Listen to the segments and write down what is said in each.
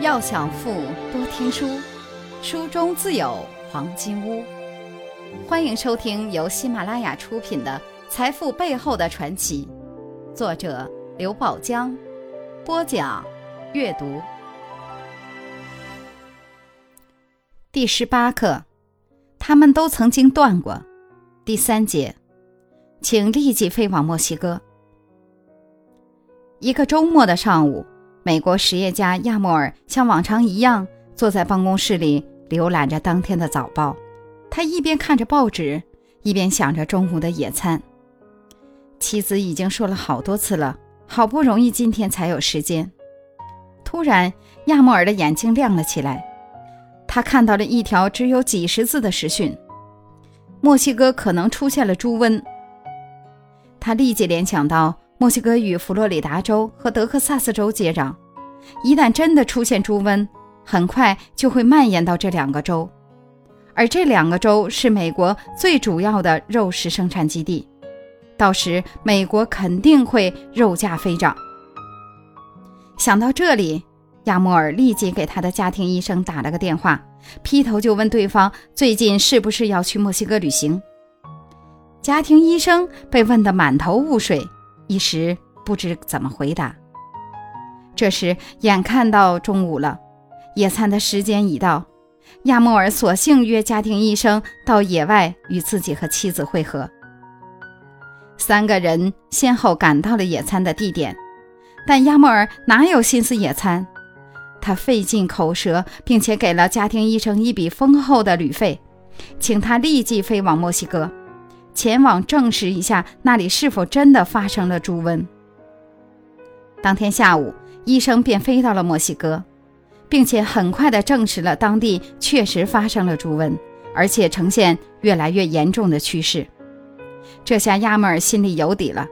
要想富，多听书，书中自有黄金屋。欢迎收听由喜马拉雅出品的《财富背后的传奇》，作者刘宝江，播讲阅读。第十八课，他们都曾经断过。第三节，请立即飞往墨西哥。一个周末的上午。美国实业家亚莫尔像往常一样坐在办公室里浏览着当天的早报，他一边看着报纸，一边想着中午的野餐。妻子已经说了好多次了，好不容易今天才有时间。突然，亚莫尔的眼睛亮了起来，他看到了一条只有几十字的实讯：墨西哥可能出现了猪瘟。他立即联想到。墨西哥与佛罗里达州和德克萨斯州接壤，一旦真的出现猪瘟，很快就会蔓延到这两个州，而这两个州是美国最主要的肉食生产基地，到时美国肯定会肉价飞涨。想到这里，亚莫尔立即给他的家庭医生打了个电话，劈头就问对方最近是不是要去墨西哥旅行。家庭医生被问得满头雾水。一时不知怎么回答。这时，眼看到中午了，野餐的时间已到，亚莫尔索性约家庭医生到野外与自己和妻子会合。三个人先后赶到了野餐的地点，但亚莫尔哪有心思野餐？他费尽口舌，并且给了家庭医生一笔丰厚的旅费，请他立即飞往墨西哥。前往证实一下那里是否真的发生了猪瘟。当天下午，医生便飞到了墨西哥，并且很快地证实了当地确实发生了猪瘟，而且呈现越来越严重的趋势。这下亚莫尔心里有底了，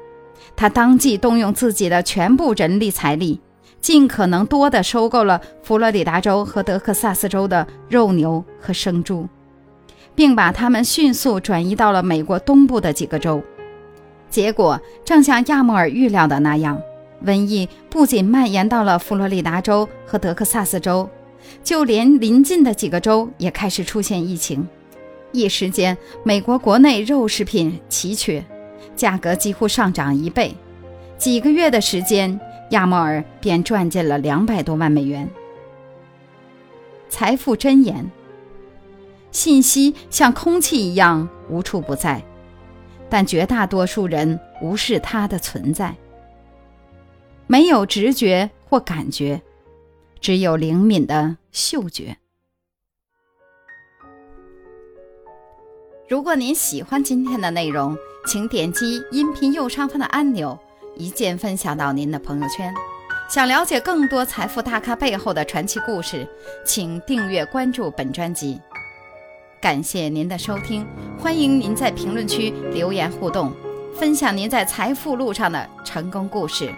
他当即动用自己的全部人力财力，尽可能多地收购了佛罗里达州和德克萨斯州的肉牛和生猪。并把他们迅速转移到了美国东部的几个州，结果正像亚莫尔预料的那样，瘟疫不仅蔓延到了佛罗里达州和德克萨斯州，就连邻近的几个州也开始出现疫情。一时间，美国国内肉食品奇缺，价格几乎上涨一倍。几个月的时间，亚莫尔便赚进了两百多万美元。财富箴言。信息像空气一样无处不在，但绝大多数人无视它的存在。没有直觉或感觉，只有灵敏的嗅觉。如果您喜欢今天的内容，请点击音频右上方的按钮，一键分享到您的朋友圈。想了解更多财富大咖背后的传奇故事，请订阅关注本专辑。感谢您的收听，欢迎您在评论区留言互动，分享您在财富路上的成功故事。